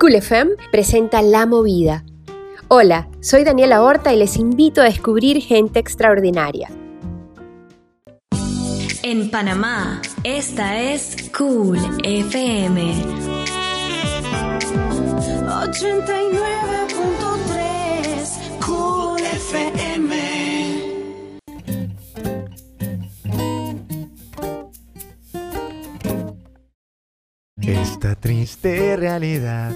Cool FM presenta La Movida. Hola, soy Daniela Horta y les invito a descubrir gente extraordinaria. En Panamá, esta es Cool FM. 89.3 Esta triste realidad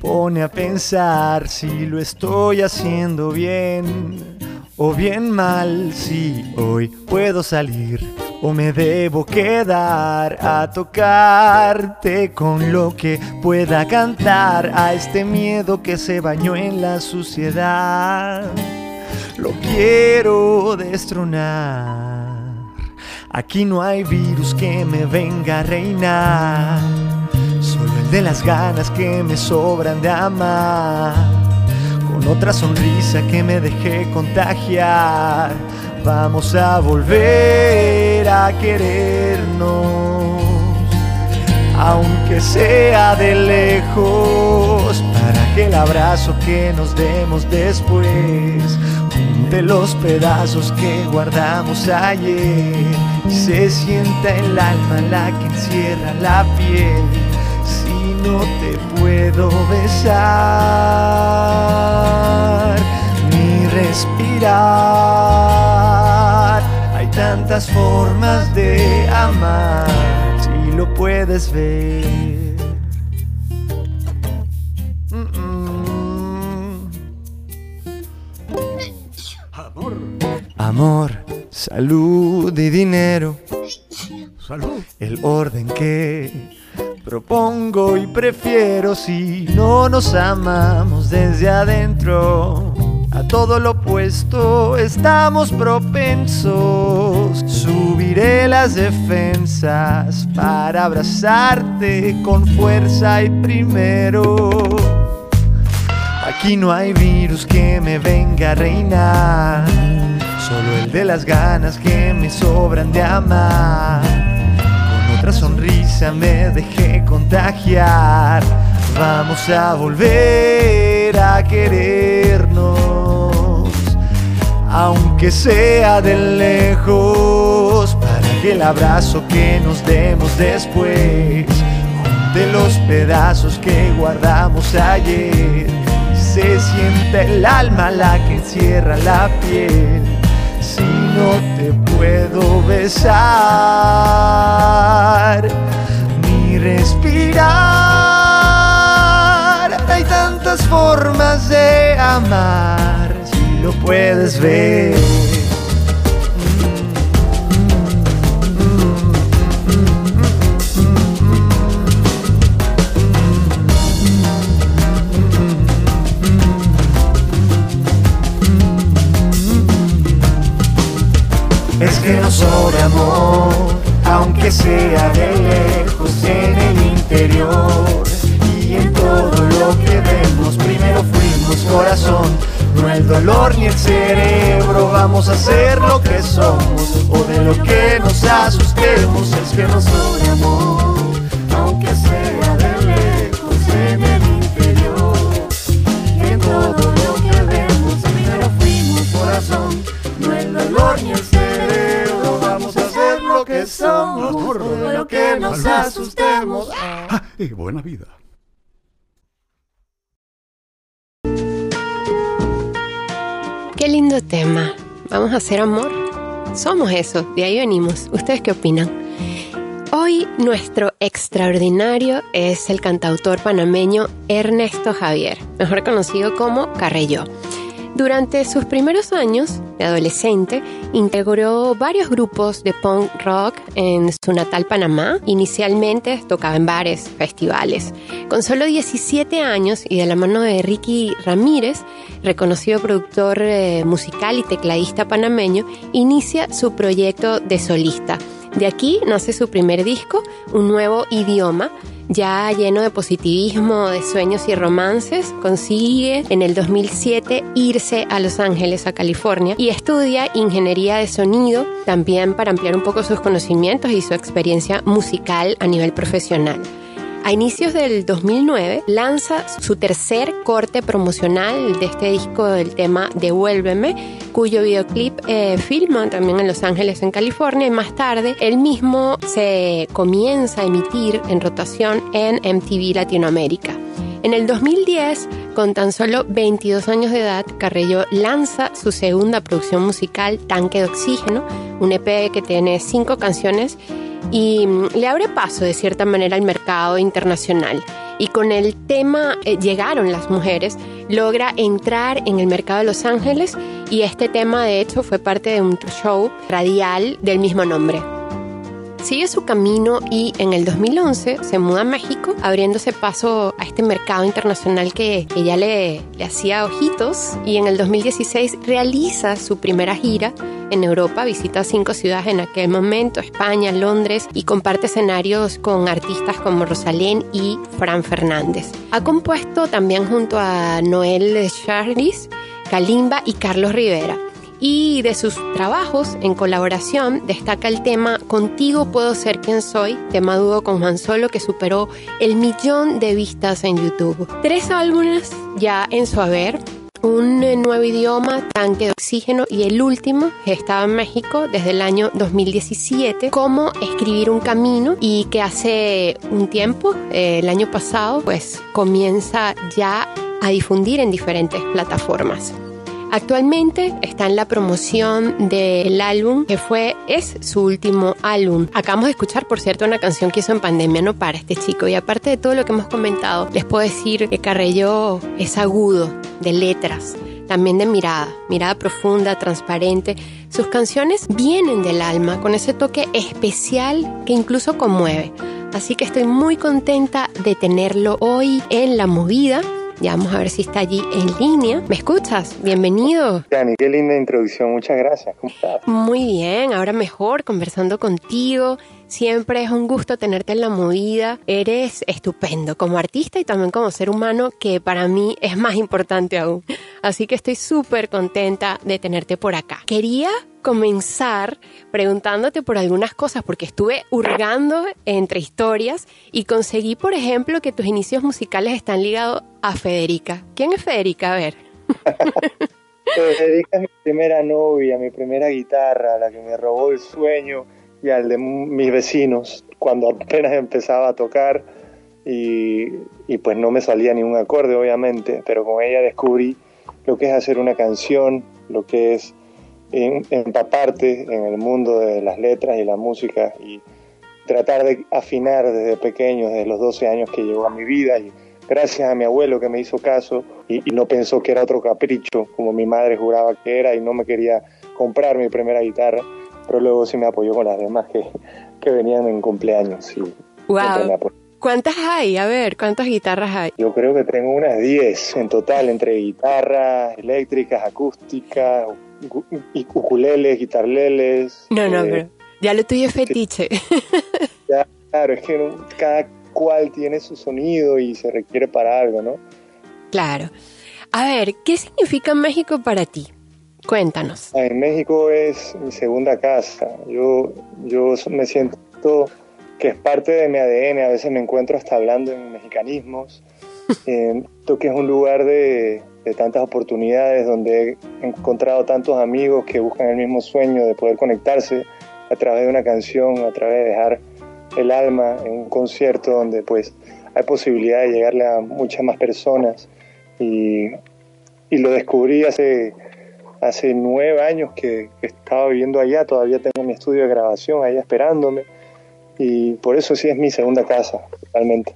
pone a pensar si lo estoy haciendo bien o bien mal, si hoy puedo salir o me debo quedar a tocarte con lo que pueda cantar a este miedo que se bañó en la suciedad. Lo quiero destronar. Aquí no hay virus que me venga a reinar, de las ganas que me sobran de amar. Con otra sonrisa que me dejé contagiar, vamos a volver a querernos, aunque sea de lejos, para que el abrazo que nos demos después de los pedazos que guardamos ayer y se sienta el alma la que encierra la piel no te puedo besar ni respirar hay tantas formas de amar si lo puedes ver. Amor, salud y dinero. Salud. El orden que propongo y prefiero si no nos amamos desde adentro. A todo lo opuesto estamos propensos. Subiré las defensas para abrazarte con fuerza y primero. Aquí no hay virus que me venga a reinar, solo el de las ganas que me sobran de amar. Con otra sonrisa me dejé contagiar, vamos a volver a querernos, aunque sea de lejos, para que el abrazo que nos demos después, de los pedazos que guardamos ayer se siente el alma la que encierra la piel. Si no te puedo besar respirar, hay tantas formas de amar. Si lo puedes ver. Es que no sobra amor, aunque sea de lejos en el interior y en todo lo que vemos. Primero fuimos corazón, no el dolor ni el cerebro. Vamos a ser lo que somos o de lo que nos asustemos. Es que no sobra amor, que nos asustemos. Ah, y buena vida. Qué lindo tema. ¿Vamos a hacer amor? Somos eso, de ahí venimos. ¿Ustedes qué opinan? Hoy nuestro extraordinario es el cantautor panameño Ernesto Javier, mejor conocido como Carreyó. Durante sus primeros años de adolescente, integró varios grupos de punk rock en su natal Panamá. Inicialmente tocaba en bares, festivales. Con solo 17 años y de la mano de Ricky Ramírez, reconocido productor eh, musical y tecladista panameño, inicia su proyecto de solista. De aquí nace su primer disco, Un Nuevo Idioma, ya lleno de positivismo, de sueños y romances, consigue en el 2007 irse a Los Ángeles, a California, y estudia ingeniería de sonido, también para ampliar un poco sus conocimientos y su experiencia musical a nivel profesional. A inicios del 2009 lanza su tercer corte promocional de este disco del tema Devuélveme, cuyo videoclip eh, filma también en Los Ángeles, en California, y más tarde él mismo se comienza a emitir en rotación en MTV Latinoamérica. En el 2010, con tan solo 22 años de edad, Carrello lanza su segunda producción musical, Tanque de Oxígeno, un EP que tiene cinco canciones y mm, le abre paso de cierta manera al mercado internacional. Y con el tema eh, Llegaron las mujeres, logra entrar en el mercado de Los Ángeles y este tema de hecho fue parte de un show radial del mismo nombre. Sigue su camino y en el 2011 se muda a México, abriéndose paso a este mercado internacional que, ya le, le hacía ojitos. Y en el 2016 realiza su primera gira en Europa, visita cinco ciudades en aquel momento, España, Londres, y comparte escenarios con artistas como Rosalén y Fran Fernández. Ha compuesto también junto a Noel Charlis, Kalimba y Carlos Rivera y de sus trabajos en colaboración destaca el tema Contigo puedo ser quien soy, tema dúo con Juan Solo que superó el millón de vistas en YouTube. Tres álbumes ya en su haber, un nuevo idioma, tanque de oxígeno y el último estaba en México desde el año 2017, cómo escribir un camino y que hace un tiempo, eh, el año pasado, pues comienza ya a difundir en diferentes plataformas. Actualmente está en la promoción del álbum que fue, es su último álbum. Acabamos de escuchar, por cierto, una canción que hizo en pandemia, no para este chico. Y aparte de todo lo que hemos comentado, les puedo decir que Carrello es agudo de letras, también de mirada, mirada profunda, transparente. Sus canciones vienen del alma, con ese toque especial que incluso conmueve. Así que estoy muy contenta de tenerlo hoy en la movida ya vamos a ver si está allí en línea. ¿Me escuchas? Bienvenido. Dani, qué linda introducción. Muchas gracias. ¿Cómo estás? Muy bien, ahora mejor conversando contigo. Siempre es un gusto tenerte en la movida. Eres estupendo como artista y también como ser humano, que para mí es más importante aún. Así que estoy súper contenta de tenerte por acá. Quería comenzar preguntándote por algunas cosas, porque estuve hurgando entre historias y conseguí, por ejemplo, que tus inicios musicales están ligados a Federica. ¿Quién es Federica? A ver. Federica es mi primera novia, mi primera guitarra, la que me robó el sueño y al de mis vecinos cuando apenas empezaba a tocar y, y pues no me salía ni un acorde, obviamente, pero con ella descubrí lo que es hacer una canción, lo que es empaparte en el mundo de las letras y la música y tratar de afinar desde pequeño, desde los 12 años que llegó a mi vida y gracias a mi abuelo que me hizo caso y, no pensó que era otro capricho como mi madre juraba que era y no me quería comprar mi primera guitarra, pero luego sí me apoyó con las demás que, que venían en cumpleaños. Y wow. ¿Cuántas hay? A ver, ¿cuántas guitarras hay? Yo creo que tengo unas 10 en total, entre guitarras eléctricas, acústicas, ukuleles, guitarleles. No, no, eh, pero ya lo tuyo es fetiche. Ya, claro, es que cada cual tiene su sonido y se requiere para algo, ¿no? Claro. A ver, ¿qué significa México para ti? Cuéntanos. En México es mi segunda casa. Yo, yo me siento que es parte de mi ADN. A veces me encuentro hasta hablando en mexicanismos. eh, que es un lugar de, de tantas oportunidades, donde he encontrado tantos amigos que buscan el mismo sueño de poder conectarse a través de una canción, a través de dejar el alma en un concierto donde pues hay posibilidad de llegarle a muchas más personas y, y lo descubrí hace, hace nueve años que, que, estaba viviendo allá, todavía tengo mi estudio de grabación allá esperándome y por eso sí es mi segunda casa, totalmente.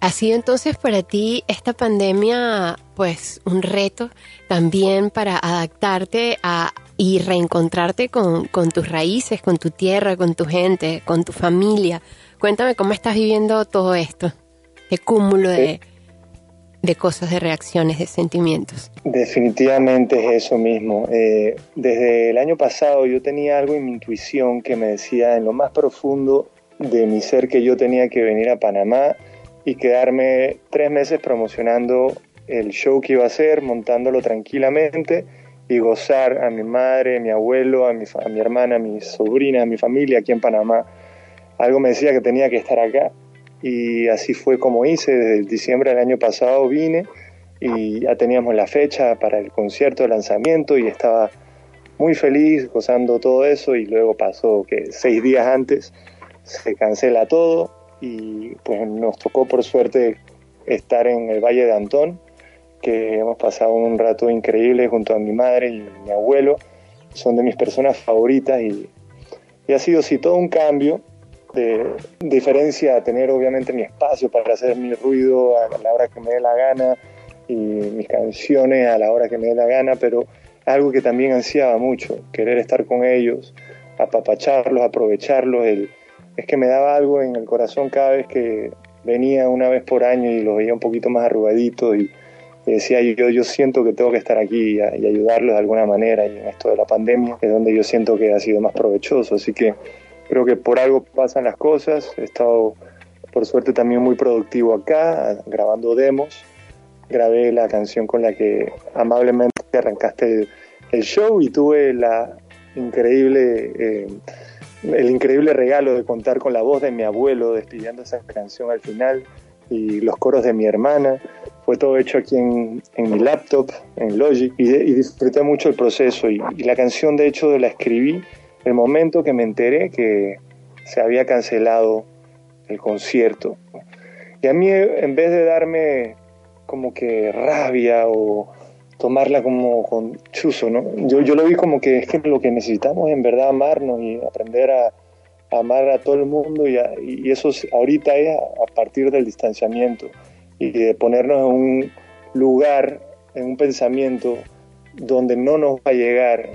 ¿Ha sido entonces para ti esta pandemia pues un reto también para adaptarte a y reencontrarte con, tus raíces, con tu tierra, con tu gente, con tu familia? Cuéntame cómo estás viviendo todo esto, de cúmulo de, de cosas, de reacciones, de sentimientos. Definitivamente es eso mismo. Eh, desde el año pasado yo tenía algo en mi intuición que me decía en lo más profundo de mi ser que yo tenía que venir a Panamá y quedarme tres meses promocionando el show que iba a hacer, montándolo tranquilamente y gozar a mi madre, a mi abuelo, a mi, a mi hermana, a mi sobrina, a mi familia aquí en Panamá. Algo me decía que tenía que estar acá y así fue como hice. Desde diciembre del año pasado vine y ya teníamos la fecha para el concierto de lanzamiento y estaba muy feliz gozando todo eso y luego pasó que seis días antes se cancela todo y pues nos tocó por suerte estar en el Valle de Antón, que hemos pasado un rato increíble junto a mi madre y mi abuelo, son de mis personas favoritas y, y ha sido sí todo un cambio de diferencia a tener obviamente mi espacio para hacer mi ruido a la hora que me dé la gana y mis canciones a la hora que me dé la gana, pero algo que también ansiaba mucho, querer estar con ellos, apapacharlos, aprovecharlos, es que me daba algo en el corazón cada vez que venía una vez por año y los veía un poquito más arrugaditos y, decía yo, yo siento que tengo que estar aquí y, ayudarlos de alguna manera y en esto de la pandemia es donde yo siento que ha sido más provechoso, así que creo que por algo pasan las cosas, he estado por suerte también muy productivo acá, grabando demos, grabé la canción con la que amablemente arrancaste el, show y tuve la increíble... Eh, el increíble regalo de contar con la voz de mi abuelo despidiendo esa canción al final y los coros de mi hermana. Fue todo hecho aquí en, mi laptop, en Logic, y, disfruté mucho el proceso. Y, la canción, de hecho, la escribí el momento que me enteré que se había cancelado el concierto. Y a mí, en vez de darme como que rabia o tomarla como con chuzo, ¿no? Yo, yo lo vi como que es que lo que necesitamos es en verdad amarnos y aprender a, amar a todo el mundo y, y eso ahorita es a, partir del distanciamiento y de ponernos en un lugar, en un pensamiento donde no nos va a llegar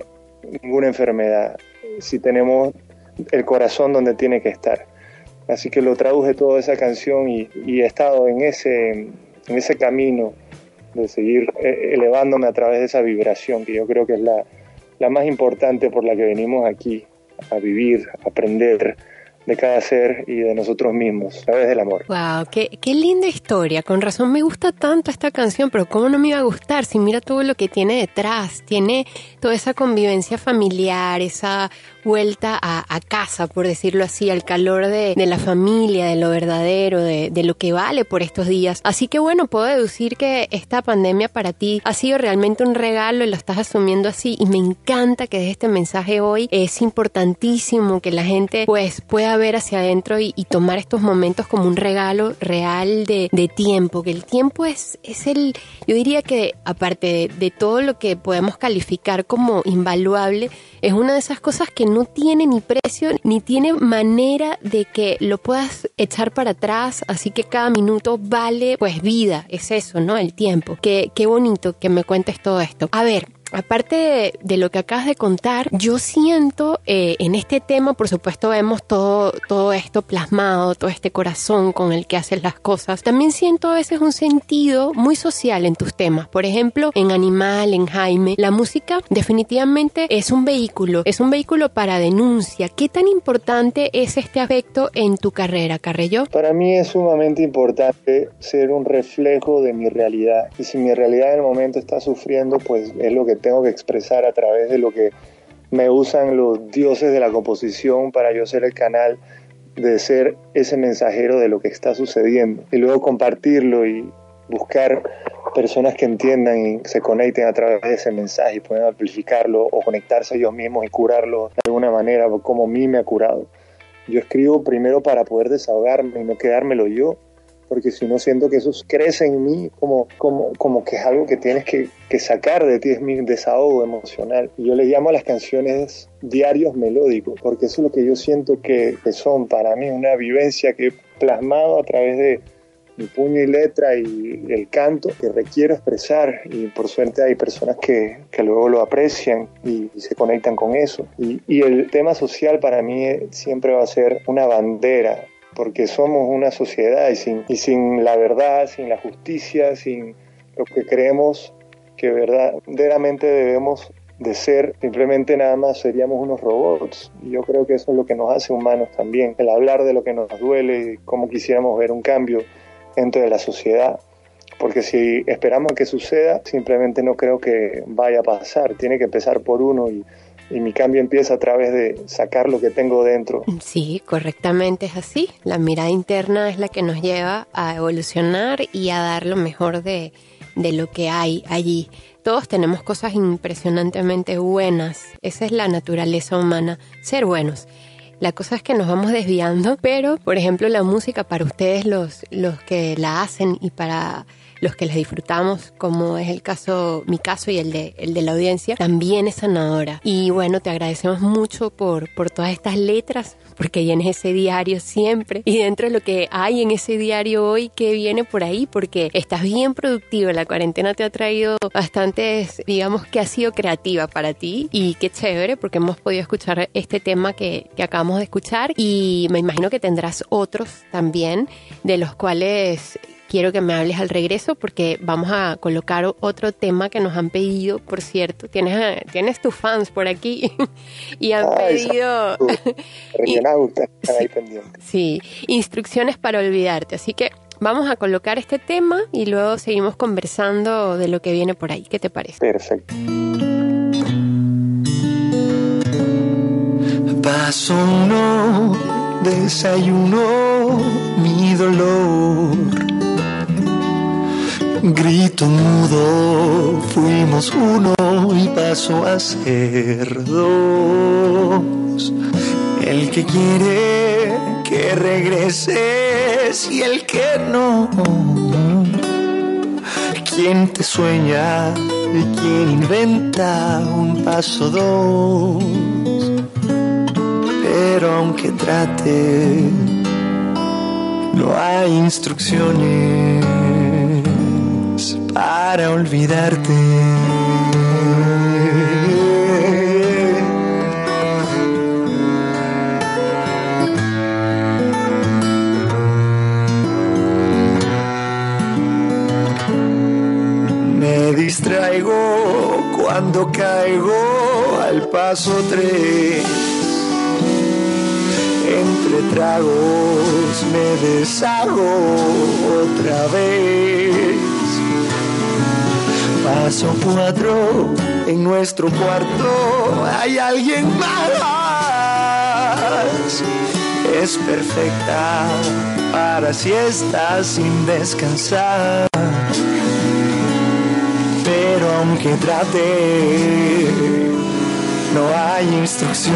ninguna enfermedad si tenemos el corazón donde tiene que estar. Así que lo traduje toda esa canción y, he estado en ese, en ese camino de seguir eh, elevándome a través de esa vibración, que yo creo que es la, la más importante por la que venimos aquí a vivir, a aprender, de cada ser y de nosotros mismos, a través del amor. Wow, qué, qué linda historia. Con razón me gusta tanto esta canción, pero ¿cómo no me iba a gustar si mira todo lo que tiene detrás? Tiene toda esa convivencia familiar, esa vuelta a, casa, por decirlo así, al calor de, la familia, de lo verdadero, de, de, lo que vale por estos días. Así que bueno, puedo deducir que esta pandemia para ti ha sido realmente un regalo y lo estás asumiendo así y me encanta que de este mensaje hoy. Es importantísimo que la gente pues pueda ver hacia adentro y, tomar estos momentos como un regalo real de, tiempo, que el tiempo es, es el, yo diría que aparte de, todo lo que podemos calificar como invaluable, es una de esas cosas que no tiene ni precio ni tiene manera de que lo puedas echar para atrás, así que cada minuto vale pues vida, es eso, ¿no? El tiempo. Qué, qué bonito que me cuentes todo esto. A ver, Aparte de, lo que acabas de contar, yo siento eh, en este tema, por supuesto, vemos todo, todo esto plasmado, todo este corazón con el que haces las cosas. También siento a veces un sentido muy social en tus temas. Por ejemplo, en Animal, en Jaime, la música definitivamente es un vehículo, es un vehículo para denuncia. ¿Qué tan importante es este aspecto en tu carrera, Carrello? Para mí es sumamente importante ser un reflejo de mi realidad. Y si mi realidad en el momento está sufriendo, pues es lo que tengo que expresar a través de lo que me usan los dioses de la composición para yo ser el canal de ser ese mensajero de lo que está sucediendo y luego compartirlo y buscar personas que entiendan y se conecten a través de ese mensaje y puedan amplificarlo o conectarse ellos mismos y curarlo de alguna manera como a mí me ha curado. Yo escribo primero para poder desahogarme y no quedármelo yo porque si no siento que eso crece en mí como, como, como que es algo que tienes que, sacar de ti, es mi desahogo emocional. Y yo le llamo a las canciones diarios melódicos, porque eso es lo que yo siento que, que son para mí, una vivencia que he plasmado a través de mi puño y letra y el canto que requiero expresar y por suerte hay personas que, que luego lo aprecian y, y, se conectan con eso. Y, y el tema social para mí siempre va a ser una bandera porque somos una sociedad y sin, y sin la verdad, sin la justicia, sin lo que creemos que verdaderamente debemos de ser, simplemente nada más seríamos unos robots. Y yo creo que eso es lo que nos hace humanos también, el hablar de lo que nos duele y cómo quisiéramos ver un cambio dentro de la sociedad. Porque si esperamos que suceda, simplemente no creo que vaya a pasar. Tiene que empezar por uno y y mi cambio empieza a través de sacar lo que tengo dentro. Sí, correctamente es así. La mirada interna es la que nos lleva a evolucionar y a dar lo mejor de, de lo que hay allí. Todos tenemos cosas impresionantemente buenas. Esa es la naturaleza humana, ser buenos. La cosa es que nos vamos desviando, pero por ejemplo la música para ustedes los, los que la hacen y para los que les disfrutamos, como es el caso, mi caso y el de, el de la audiencia, también es sanadora. Y bueno, te agradecemos mucho por, por todas estas letras, porque llenes ese diario siempre. Y dentro de lo que hay en ese diario hoy, que viene por ahí? Porque estás bien productivo, la cuarentena te ha traído bastantes, digamos que ha sido creativa para ti y qué chévere porque hemos podido escuchar este tema que, que acabamos de escuchar y me imagino que tendrás otros también de los cuales quiero que me hables al regreso porque vamos a colocar otro tema que nos han pedido, por cierto. Tienes, tienes tus fans por aquí y han Ay, pedido están ahí pendientes. sí, instrucciones para olvidarte. Así que vamos a colocar este tema y luego seguimos conversando de lo que viene por ahí. ¿Qué te parece? Perfecto. Paso uno, desayuno mi dolor. Grito mudo, fuimos uno y paso a ser dos. El que quiere que regreses y el que no. ¿Quién te sueña y quién inventa un paso dos? Pero aunque trate, no hay instrucciones para olvidarte. Me distraigo cuando caigo al paso tres. Entre tragos me deshago otra vez. Paso cuatro, en nuestro cuarto hay alguien más. Es perfecta para siestas sin descansar. Pero aunque trate, no hay instrucciones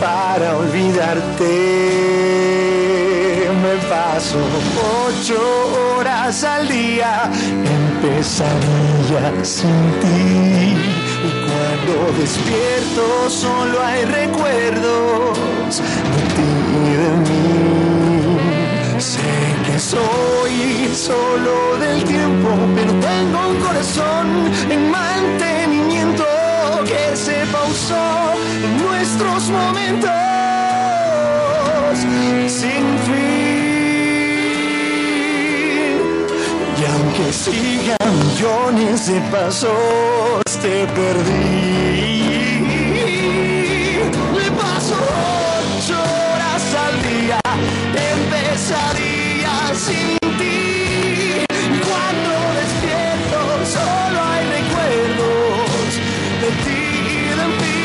para olvidarte. Me paso ocho al día en pesadillas sin ti. Y cuando despierto solo hay recuerdos de ti y de mí. Sé que soy solo del tiempo, pero tengo un corazón en mantenimiento que se pausó en nuestros momentos sin fin. Sigan millones de pasos, te perdí. Le paso ocho horas al día en pesadillas sin ti. Cuando despierto solo hay recuerdos de ti y de mí.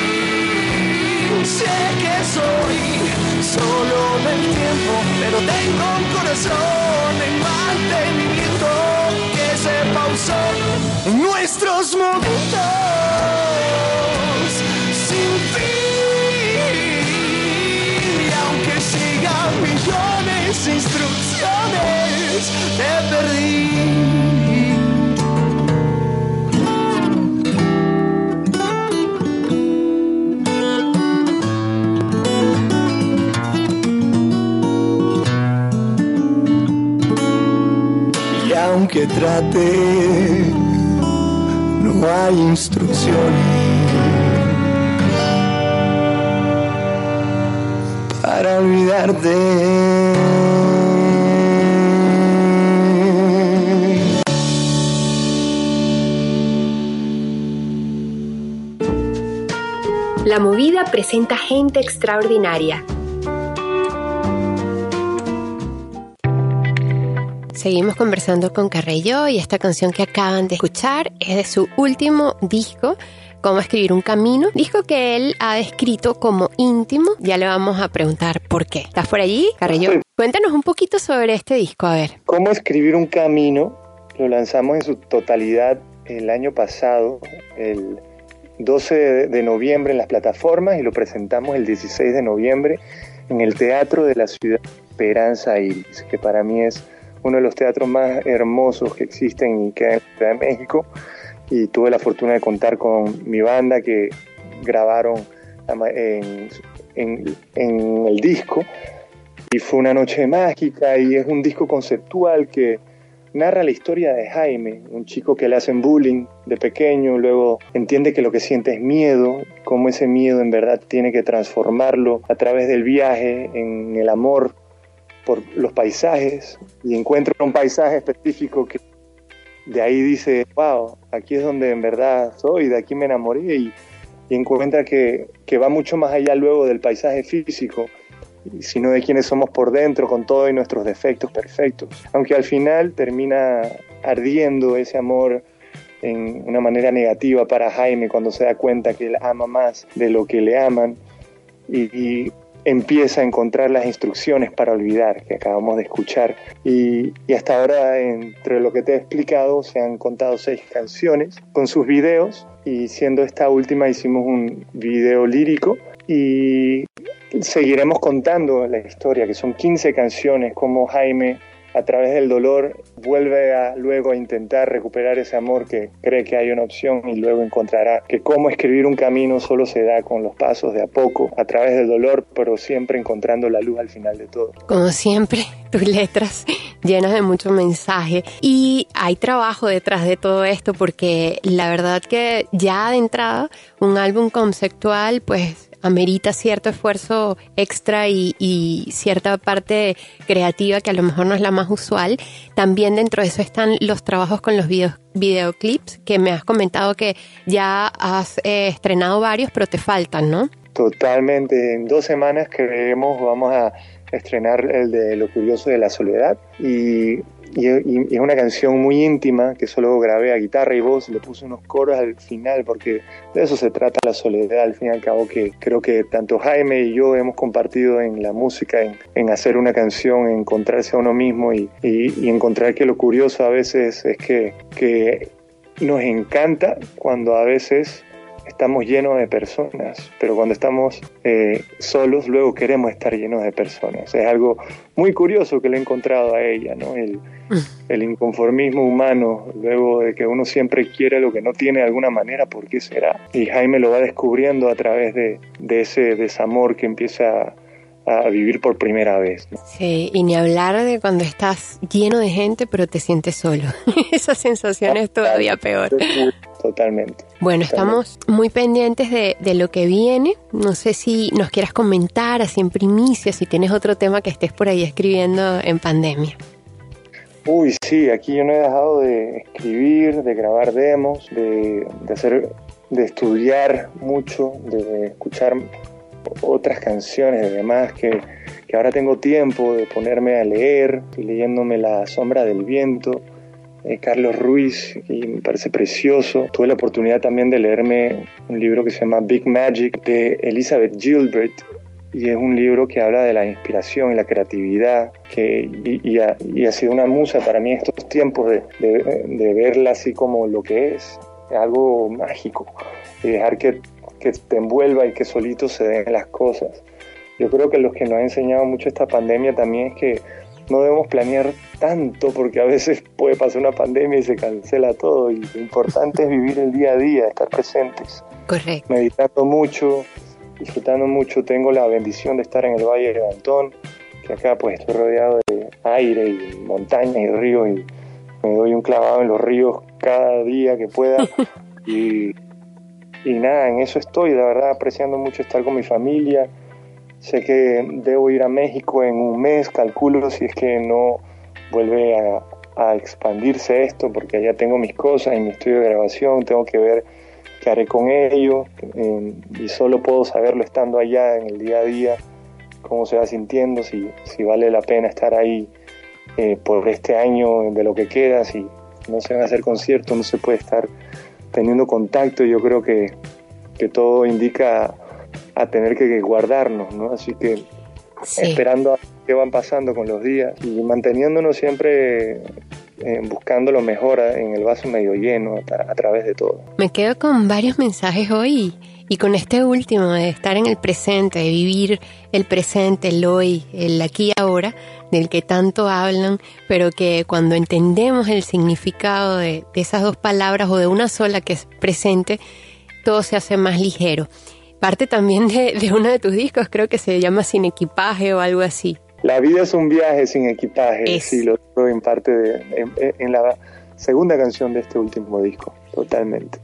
Sé que soy solo del tiempo, pero tengo un corazón en mantenimiento nuestros momentos sin fin. Y aunque sigan millones de instrucciones, te perdí. Y aunque trate, no hay instrucciones para olvidarte. La movida presenta gente extraordinaria. Seguimos conversando con Carrello y esta canción que acaban de escuchar es de su último disco Cómo escribir un camino, disco que él ha descrito como íntimo. Ya le vamos a preguntar por qué. ¿Estás por allí, Carrillo? Sí. Cuéntanos un poquito sobre este disco, a ver. ¿Cómo escribir un camino? Lo lanzamos en su totalidad el año pasado, el 12 de- de noviembre en las plataformas y lo presentamos el 16 de noviembre en el Teatro de la Ciudad Esperanza Iris, que para mí es uno de los teatros más hermosos que existen y que en México. Y tuve la fortuna de contar con mi banda que grabaron en- en el disco. Y fue una noche mágica y es un disco conceptual que narra la historia de Jaime, un chico que le hacen bullying de pequeño, luego entiende que lo que siente es miedo, cómo ese miedo en verdad tiene que transformarlo a través del viaje en el amor por los paisajes y encuentra un paisaje específico que de ahí dice, wow, aquí es donde en verdad soy, de aquí me enamoré y, y encuentra que, que va mucho más allá luego del paisaje físico sino de quienes somos por dentro con todos nuestros defectos perfectos. Aunque al final termina ardiendo ese amor en una manera negativa para Jaime cuando se da cuenta que él ama más de lo que le aman y, y empieza a encontrar las instrucciones para olvidar que acabamos de escuchar. Y, y hasta ahora, entre lo que te he explicado, se han contado seis canciones con sus videos y siendo esta última hicimos un video lírico y seguiremos contando la historia, que son 15 canciones, como Jaime a través del dolor vuelve a luego a intentar recuperar ese amor que cree que hay una opción y luego encontrará que cómo escribir un camino solo se da con los pasos de a poco, a través del dolor, pero siempre encontrando la luz al final de todo. Como siempre, tus letras llenas de mucho mensaje y hay trabajo detrás de todo esto porque la verdad que ya de entrada un álbum conceptual pues amerita cierto esfuerzo extra y, cierta parte creativa que a lo mejor no es la más usual. También dentro de eso están los trabajos con los videos, videoclips que me has comentado que ya has eh, estrenado varios, pero te faltan, ¿no? Totalmente. En dos semanas creemos vamos a estrenar el de Lo Curioso de la Soledad y, y, es una canción muy íntima que solo grabé a guitarra y voz, le puse unos coros al final porque de eso se trata la soledad al fin y al cabo que creo que tanto Jaime y yo hemos compartido en la música, en, hacer una canción, en encontrarse a uno mismo y, encontrar que lo curioso a veces es que nos encanta cuando a veces estamos llenos de personas, pero cuando estamos eh, solos, luego queremos estar llenos de personas. Es algo muy curioso que le he encontrado a ella, ¿no? El, el, inconformismo humano, luego de que uno siempre quiere lo que no tiene de alguna manera, ¿por qué será? Y Jaime lo va descubriendo a través de, de ese desamor que empieza a vivir por primera vez. ¿no? Sí, y ni hablar de cuando estás lleno de gente pero te sientes solo. Esa sensación es todavía peor. Totalmente. Bueno, estamos muy pendientes de, de, lo que viene. No sé si nos quieras comentar así en primicia, si tienes otro tema que estés por ahí escribiendo en pandemia. Uy, sí, aquí yo no he dejado de escribir, de grabar demos, de, de hacer, de estudiar mucho, de escuchar otras canciones y demás que, que, ahora tengo tiempo de ponerme a leer, estoy leyéndome La sombra del viento, eh, Carlos Ruiz, y me parece precioso. Tuve la oportunidad también de leerme un libro que se llama Big Magic de Elizabeth Gilbert, y es un libro que habla de la inspiración y la creatividad, que, y, y, ha, y ha, sido una musa para mí estos tiempos de, de, de verla así como lo que es, algo mágico, y dejar que que te envuelva y que solito se den las cosas. Yo creo que lo que nos ha enseñado mucho esta pandemia también es que no debemos planear tanto porque a veces puede pasar una pandemia y se cancela todo y lo importante es vivir el día a día, estar presentes. Correcto. Meditando mucho, disfrutando mucho. Tengo la bendición de estar en el Valle de Antón, que acá pues estoy rodeado de aire y montañas y ríos y me doy un clavado en los ríos cada día que pueda y y nada, en eso estoy, la verdad, apreciando mucho estar con mi familia. Sé que debo ir a México en un mes, calculo, si es que no vuelve a, expandirse esto, porque allá tengo mis cosas en mi estudio de grabación, tengo que ver qué haré con ello, eh, y solo puedo saberlo estando allá en el día a día, cómo se va sintiendo, si, si vale la pena estar ahí eh, por este año de lo que queda, si no se van a hacer conciertos, no se puede estar teniendo contacto, yo creo que que todo indica a tener que guardarnos, ¿no? Así que Sí. esperando a qué van pasando con los días y manteniéndonos siempre eh, buscando lo mejor a- en el vaso medio lleno a, a través de todo. Me quedo con varios mensajes hoy y con este último de estar en el presente, de vivir el presente, el hoy, el aquí y ahora, del que tanto hablan, pero que cuando entendemos el significado de, de esas dos palabras o de una sola que es presente, todo se hace más ligero. Parte también de, de uno de tus discos, creo que se llama Sin Equipaje o algo así. La vida es un viaje sin equipaje, Es. sí, lo digo en parte de, en, en la segunda canción de este último disco, totalmente.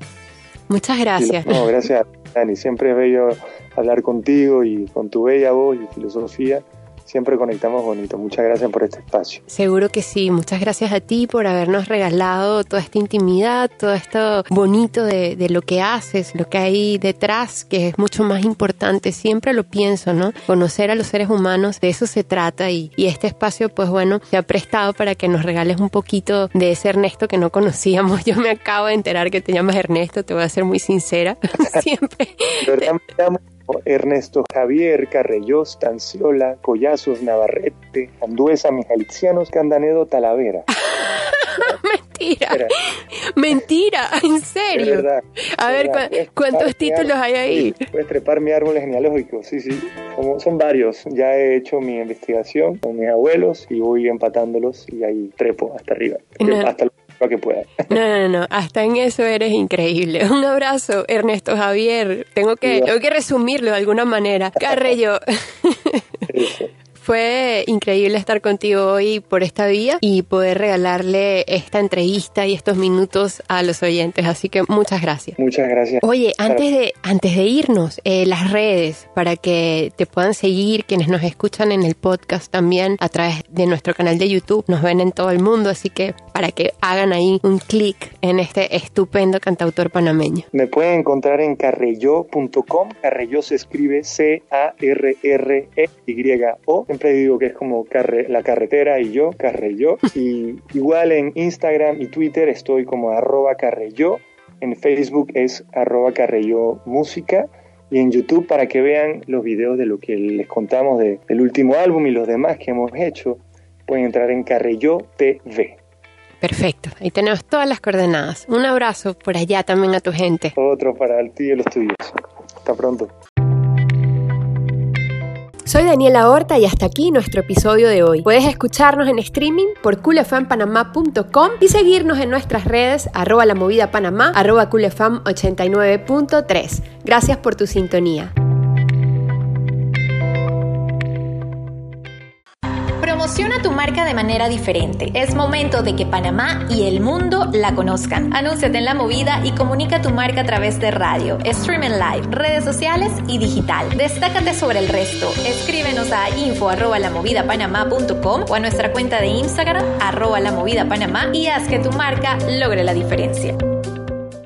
Muchas gracias. lo- no, gracias, Dani. Siempre es bello hablar contigo y con tu bella voz y filosofía. Siempre conectamos bonito. Muchas gracias por este espacio. Seguro que sí. Muchas gracias a ti por habernos regalado toda esta intimidad, todo esto bonito de, de lo que haces, lo que hay detrás, que es mucho más importante. Siempre lo pienso, ¿no? Conocer a los seres humanos, de eso se trata y, y este espacio, pues bueno, se ha prestado para que nos regales un poquito de ese Ernesto que no conocíamos. Yo me acabo de enterar que te llamas Ernesto, te voy a ser muy sincera. Siempre. Me llamo Ernesto Javier Carrelló, Stanciola, Collazos, Navarrete, Anduesa, Mijalixianos, Candanedo, Talavera. Mentira. Era, Mentira, en serio. verdad. A ver, Era, ¿cu- puedes ¿cuántos títulos hay ahí? sí, Puedes trepar mi árbol genealógico, sí, sí. Son, son varios. Ya he hecho mi investigación con mis abuelos y voy empatándolos y ahí trepo hasta arriba. No. Hasta lo que pueda. No, no, no, hasta en eso eres increíble. Un abrazo, Ernesto Javier. Tengo que, tengo que resumirlo de alguna manera. Carrello. Fue increíble estar contigo hoy por esta vía y poder regalarle esta entrevista y estos minutos a los oyentes. Así que muchas gracias. Muchas gracias. Oye, antes de, antes de irnos, eh, las redes para que te puedan seguir, quienes nos escuchan en el podcast también a través de nuestro canal de YouTube, nos ven en todo el mundo, así que para que hagan ahí un clic en este estupendo cantautor panameño. Me pueden encontrar en carrelló.com. Carrelló se escribe C-A-R-R-E-Y-O. Siempre digo que es como carre- la carretera y yo, Carrelló. Y igual en Instagram y Twitter estoy como arroba carrelló. En Facebook es arroba carrelló música. Y en YouTube para que vean los videos de lo que les contamos de- del último álbum y los demás que hemos hecho, pueden entrar en Carrelló TV. Perfecto, ahí tenemos todas las coordenadas. Un abrazo por allá también a tu gente. Otro para ti y los tuyos. Hasta pronto. Soy Daniela Horta y hasta aquí nuestro episodio de hoy. Puedes escucharnos en streaming por coolfmpanamá.com y seguirnos en nuestras redes arroba la movida panamá, arroba coolfm89.3. Gracias por tu sintonía. Promociona tu marca de manera diferente. Es momento de que Panamá y el mundo la conozcan. Anúnciate en la movida y comunica tu marca a través de radio, streaming live, redes sociales y digital. Destácate sobre el resto. Escríbenos a info arroba lamovidapanamá.com o a nuestra cuenta de Instagram arroba lamovidapanamá y haz que tu marca logre la diferencia.